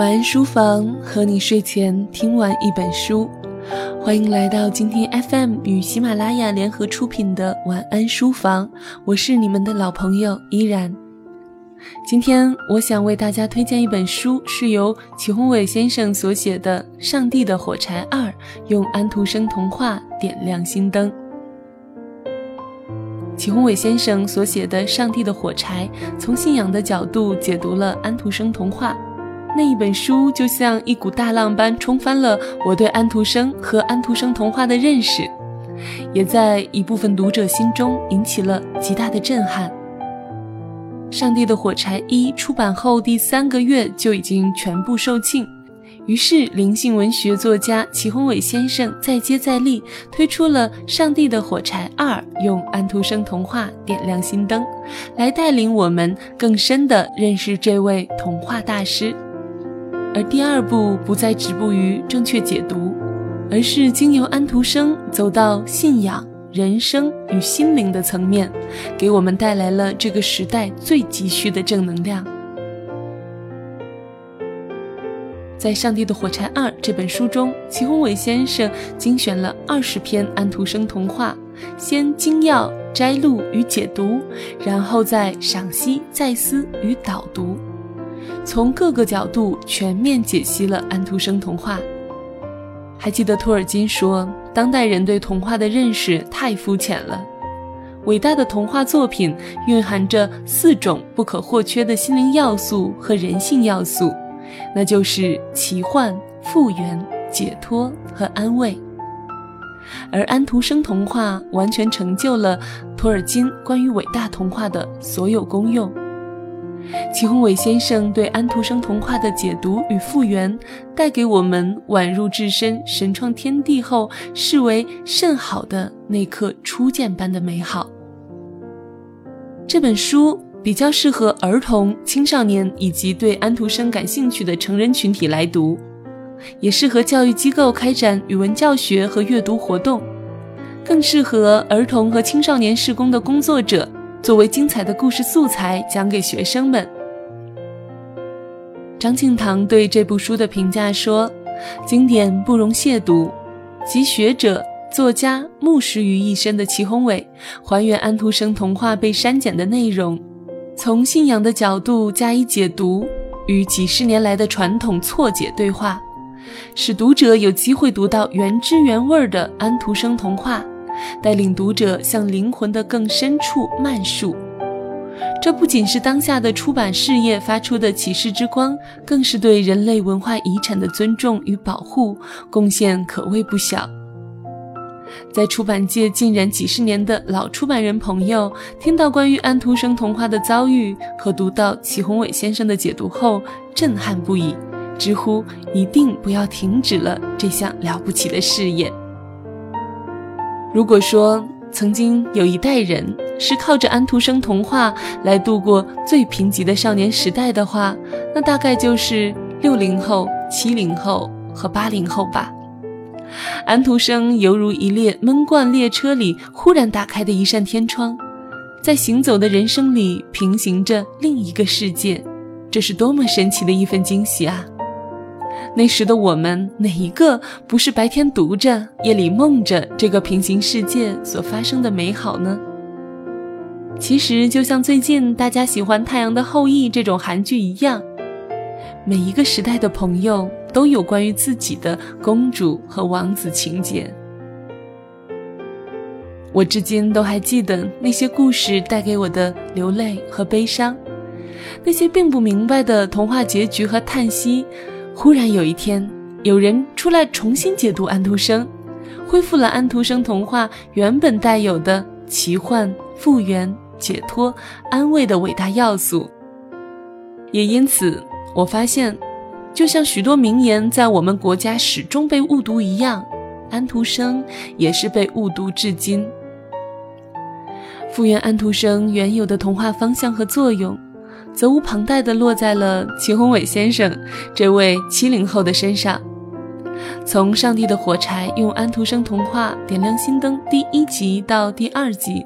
晚安书房，和你睡前听完一本书。欢迎来到今天 FM 与喜马拉雅联合出品的晚安书房，我是你们的老朋友依然。今天我想为大家推荐一本书，是由祁宏伟先生所写的《上帝的火柴二》，用安徒生童话点亮心灯。祁宏伟先生所写的《上帝的火柴》，从信仰的角度解读了安徒生童话。那一本书就像一股大浪般冲翻了我对安徒生和安徒生童话的认识，也在一部分读者心中引起了极大的震撼。《上帝的火柴一》出版后第三个月就已经全部售罄。于是，灵性文学作家祁宏伟先生再接再厉，推出了《上帝的火柴二》，用安徒生童话点亮心灯，来带领我们更深地认识这位童话大师。而第二部不再止步于正确解读，而是经由安徒生走到信仰、人生与心灵的层面，给我们带来了这个时代最急需的正能量。在《上帝的火柴二》这本书中，祁宏伟先生精选了二十篇安徒生童话，先精要摘录与解读，然后再赏析、再思与导读，从各个角度全面解析了安徒生童话。还记得托尔金说，当代人对童话的认识太肤浅了。伟大的童话作品蕴含着四种不可或缺的心灵要素和人性要素。那就是奇幻、复原、解脱和安慰，而安徒生童话完全成就了托尔金关于伟大童话的所有功用。祁宏伟先生对安徒生童话的解读与复原，带给我们宛入置身神创天地后视为甚好的那刻初见般的美好。这本书。比较适合儿童、青少年以及对安徒生感兴趣的成人群体来读，也适合教育机构开展语文教学和阅读活动，更适合儿童和青少年施工的工作者作为精彩的故事素材讲给学生们。张庆堂对这部书的评价说：“经典不容亵渎，集学者、作家、牧师于一身的祁宏伟，还原安徒生童话被删减的内容。”从信仰的角度加以解读，与几十年来的传统错解对话，使读者有机会读到原汁原味的安徒生童话，带领读者向灵魂的更深处漫述。这不仅是当下的出版事业发出的启示之光，更是对人类文化遗产的尊重与保护贡献可谓不小。在出版界浸染几十年的老出版人朋友，听到关于安徒生童话的遭遇和读到祁宏伟先生的解读后，震撼不已，直呼一定不要停止了这项了不起的事业。如果说曾经有一代人是靠着安徒生童话来度过最贫瘠的少年时代的话，那大概就是六零后、七零后和八零后吧。安徒生犹如一列闷罐列车里忽然打开的一扇天窗，在行走的人生里平行着另一个世界，这是多么神奇的一份惊喜啊！那时的我们哪一个不是白天读着，夜里梦着这个平行世界所发生的美好呢？其实，就像最近大家喜欢《太阳的后裔》这种韩剧一样，每一个时代的朋友。都有关于自己的公主和王子情节，我至今都还记得那些故事带给我的流泪和悲伤，那些并不明白的童话结局和叹息。忽然有一天，有人出来重新解读安徒生，恢复了安徒生童话原本带有的奇幻、复原、解脱、安慰的伟大要素。也因此，我发现。就像许多名言在我们国家始终被误读一样，安徒生也是被误读至今。复原安徒生原有的童话方向和作用，责无旁贷地落在了祁宏伟先生这位七零后的身上。从《上帝的火柴》用安徒生童话点亮心灯第一集到第二集，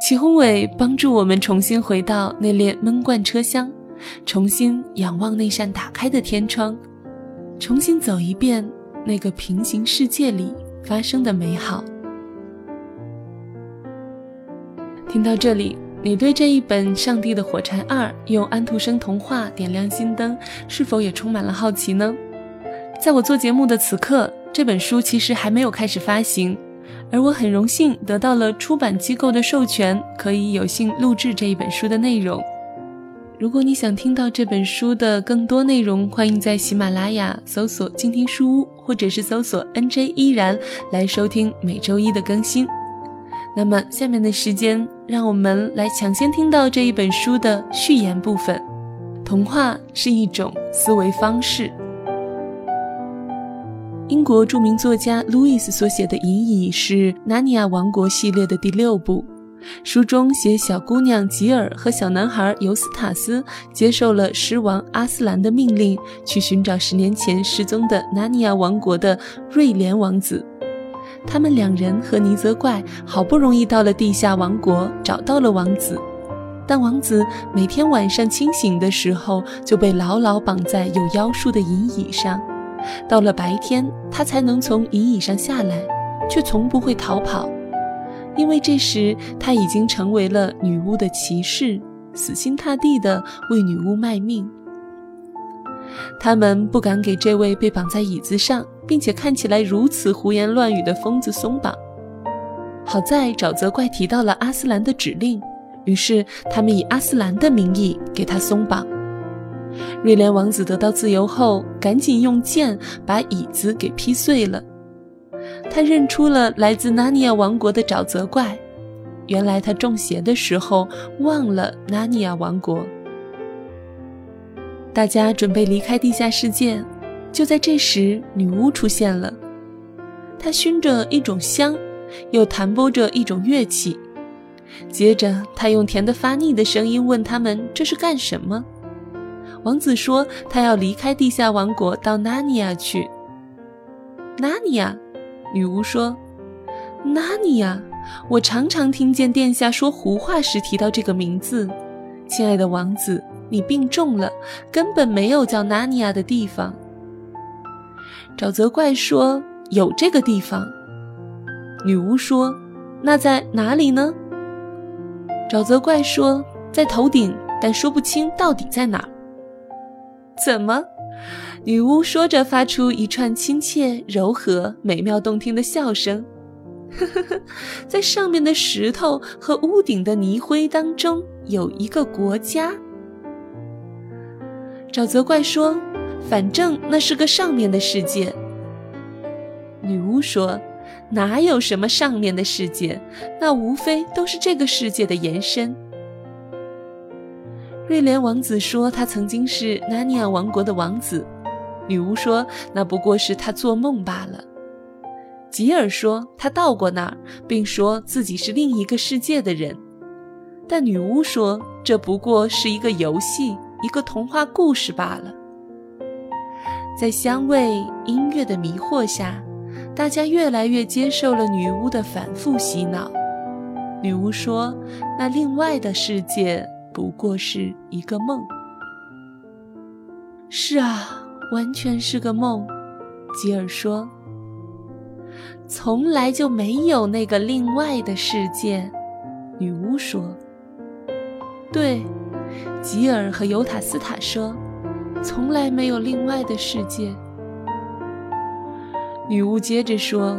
祁宏伟帮助我们重新回到那列闷罐车厢。重新仰望那扇打开的天窗，重新走一遍那个平行世界里发生的美好。听到这里，你对这一本《上帝的火柴二》用安徒生童话点亮心灯，是否也充满了好奇呢？在我做节目的此刻，这本书其实还没有开始发行，而我很荣幸得到了出版机构的授权，可以有幸录制这一本书的内容。如果你想听到这本书的更多内容，欢迎在喜马拉雅搜索“静听书屋”或者是搜索 “nj 依然”来收听每周一的更新。那么，下面的时间，让我们来抢先听到这一本书的序言部分。童话是一种思维方式。英国著名作家路易斯所写的《银翼》是《纳尼亚王国》系列的第六部。书中写小姑娘吉尔和小男孩尤斯塔斯接受了狮王阿斯兰的命令，去寻找十年前失踪的纳尼亚王国的瑞莲王子。他们两人和尼泽怪好不容易到了地下王国，找到了王子。但王子每天晚上清醒的时候就被牢牢绑在有妖术的银椅上，到了白天他才能从银椅上下来，却从不会逃跑。因为这时他已经成为了女巫的骑士，死心塌地地为女巫卖命。他们不敢给这位被绑在椅子上，并且看起来如此胡言乱语的疯子松绑。好在沼泽怪提到了阿斯兰的指令，于是他们以阿斯兰的名义给他松绑。瑞莲王子得到自由后，赶紧用剑把椅子给劈碎了。他认出了来自纳尼亚王国的沼泽怪，原来他中邪的时候忘了纳尼亚王国。大家准备离开地下世界，就在这时，女巫出现了。她熏着一种香，又弹拨着一种乐器。接着，她用甜得发腻的声音问他们：“这是干什么？”王子说：“他要离开地下王国，到纳尼亚去。”纳尼亚。女巫说：“纳尼亚，我常常听见殿下说胡话时提到这个名字。亲爱的王子，你病重了，根本没有叫纳尼亚的地方。”沼泽怪说：“有这个地方。”女巫说：“那在哪里呢？”沼泽怪说：“在头顶，但说不清到底在哪儿。”怎么？女巫说着，发出一串亲切、柔和、美妙动听的笑声。呵呵呵，在上面的石头和屋顶的泥灰当中，有一个国家。沼泽怪说：“反正那是个上面的世界。”女巫说：“哪有什么上面的世界？那无非都是这个世界的延伸。”瑞莲王子说：“他曾经是纳尼亚王国的王子。”女巫说：“那不过是他做梦罢了。”吉尔说：“他到过那儿，并说自己是另一个世界的人。”但女巫说：“这不过是一个游戏，一个童话故事罢了。”在香味、音乐的迷惑下，大家越来越接受了女巫的反复洗脑。女巫说：“那另外的世界不过是一个梦。”是啊。完全是个梦，吉尔说。从来就没有那个另外的世界，女巫说。对，吉尔和尤塔斯塔说，从来没有另外的世界。女巫接着说，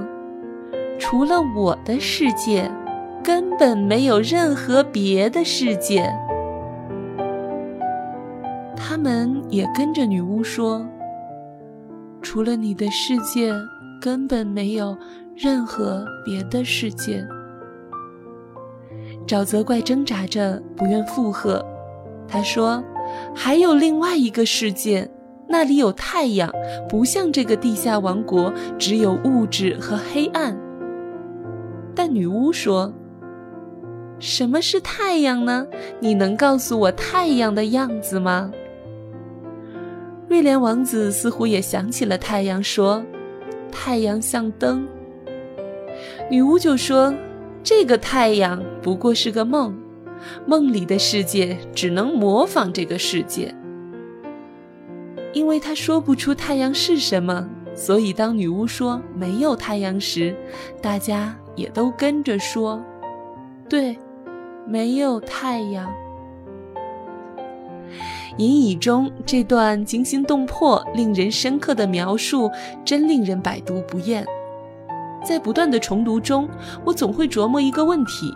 除了我的世界，根本没有任何别的世界。他们也跟着女巫说。除了你的世界，根本没有任何别的世界。沼泽怪挣扎着，不愿附和。他说：“还有另外一个世界，那里有太阳，不像这个地下王国，只有物质和黑暗。”但女巫说：“什么是太阳呢？你能告诉我太阳的样子吗？”瑞莲王子似乎也想起了太阳，说：“太阳像灯。”女巫就说：“这个太阳不过是个梦，梦里的世界只能模仿这个世界。因为他说不出太阳是什么，所以当女巫说没有太阳时，大家也都跟着说：“对，没有太阳。”隐语中这段惊心动魄、令人深刻的描述，真令人百读不厌。在不断的重读中，我总会琢磨一个问题：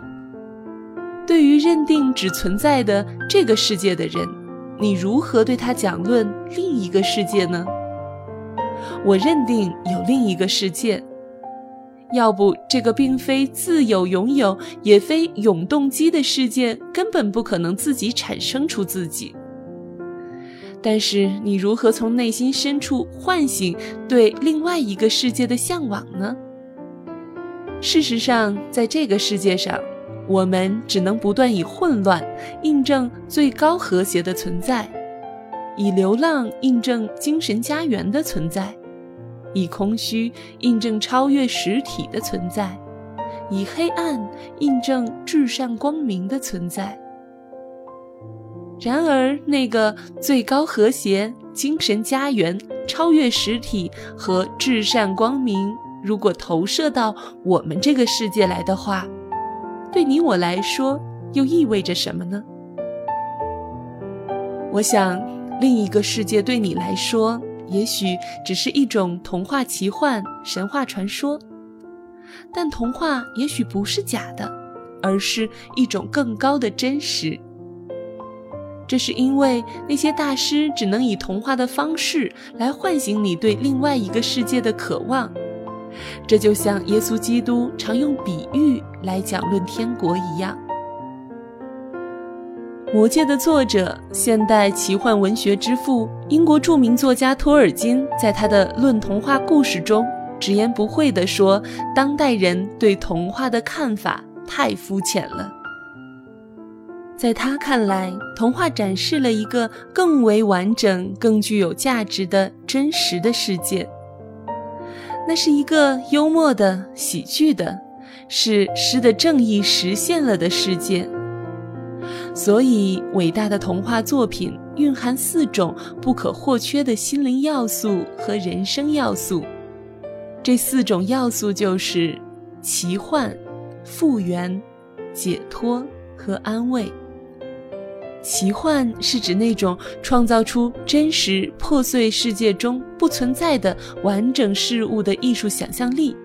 对于认定只存在的这个世界的人，你如何对他讲论另一个世界呢？我认定有另一个世界，要不这个并非自有拥有，也非永动机的世界，根本不可能自己产生出自己。但是你如何从内心深处唤醒对另外一个世界的向往呢？事实上，在这个世界上，我们只能不断以混乱印证最高和谐的存在，以流浪印证精神家园的存在，以空虚印证超越实体的存在，以黑暗印证至善光明的存在。然而，那个最高和谐、精神家园、超越实体和至善光明。如果投射到我们这个世界来的话，对你我来说又意味着什么呢？我想，另一个世界对你来说，也许只是一种童话奇幻、神话传说，但童话也许不是假的，而是一种更高的真实。这是因为那些大师只能以童话的方式来唤醒你对另外一个世界的渴望。这就像耶稣基督常用比喻来讲论天国一样。《魔戒》的作者、现代奇幻文学之父、英国著名作家托尔金，在他的《论童话故事》中直言不讳地说：“当代人对童话的看法太肤浅了。”在他看来，童话展示了一个更为完整、更具有价值的真实的世界。那是一个幽默的、喜剧的，是诗的正义实现了的世界。所以，伟大的童话作品蕴含四种不可或缺的心灵要素和人生要素。这四种要素就是奇幻、复原、解脱和安慰。奇幻是指那种创造出真实破碎世界中不存在的完整事物的艺术想象力，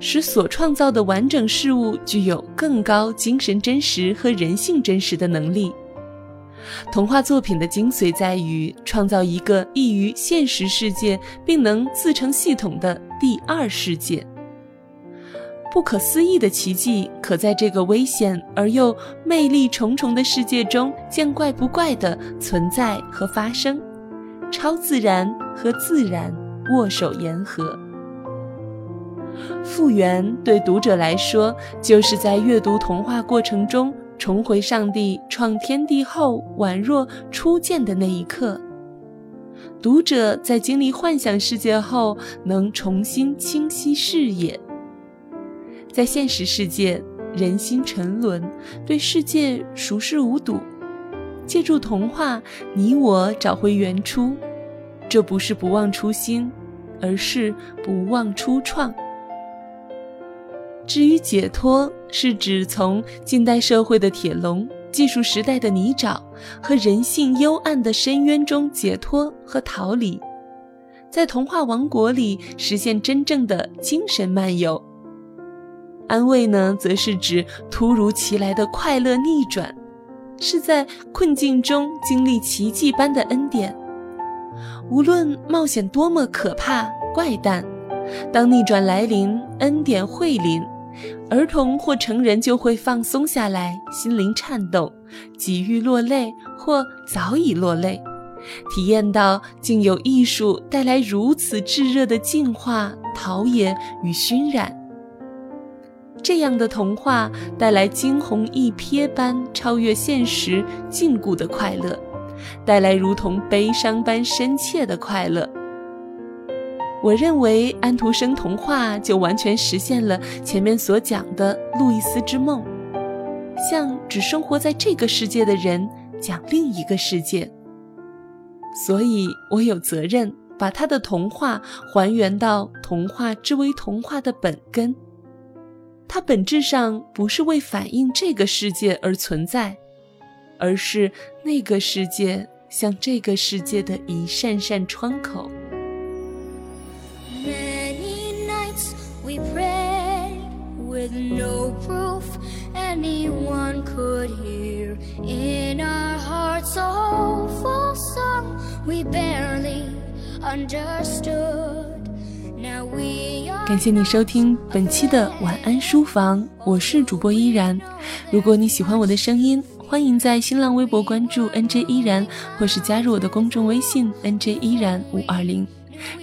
使所创造的完整事物具有更高精神真实和人性真实的能力。童话作品的精髓在于创造一个异于现实世界并能自成系统的第二世界。不可思议的奇迹，可在这个危险而又魅力重重的世界中见怪不怪的存在和发生，超自然和自然握手言和。复原对读者来说，就是在阅读童话过程中重回上帝创天地后宛若初见的那一刻。读者在经历幻想世界后，能重新清晰视野。在现实世界，人心沉沦，对世界熟视无睹。借助童话，你我找回原初。这不是不忘初心，而是不忘初创。至于解脱，是指从近代社会的铁笼、技术时代的泥沼和人性幽暗的深渊中解脱和逃离，在童话王国里实现真正的精神漫游。安慰呢，则是指突如其来的快乐逆转，是在困境中经历奇迹般的恩典。无论冒险多么可怕怪诞，当逆转来临，恩典会临，儿童或成人就会放松下来，心灵颤动，几欲落泪或早已落泪，体验到竟有艺术带来如此炙热的净化、陶冶与熏染。这样的童话带来惊鸿一瞥般超越现实禁锢的快乐，带来如同悲伤般深切的快乐。我认为安徒生童话就完全实现了前面所讲的路易斯之梦。向只生活在这个世界的人讲另一个世界。所以我有责任把他的童话还原到童话之为童话的本根。它本质上不是为反映这个世界而存在，而是那个世界向这个世界的一扇扇窗口。感谢你收听本期的晚安书房，我是主播依然。如果你喜欢我的声音，欢迎在新浪微博关注 NJ 依然，或是加入我的公众微信 NJ 依然五二零。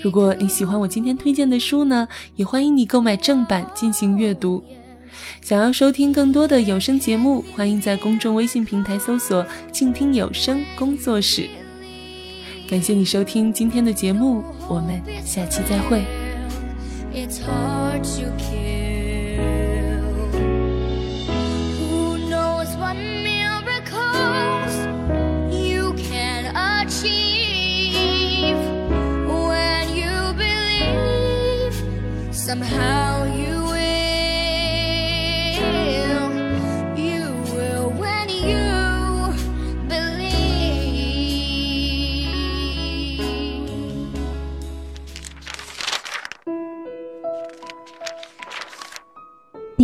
如果你喜欢我今天推荐的书呢，也欢迎你购买正版进行阅读。想要收听更多的有声节目，欢迎在公众微信平台搜索“静听有声工作室”。感谢你收听今天的节目，我们下期再会。It's hard to kill. Who knows what miracles you can achieve when you believe somehow.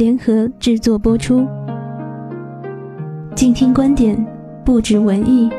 联合制作播出，静听观点，不止文艺。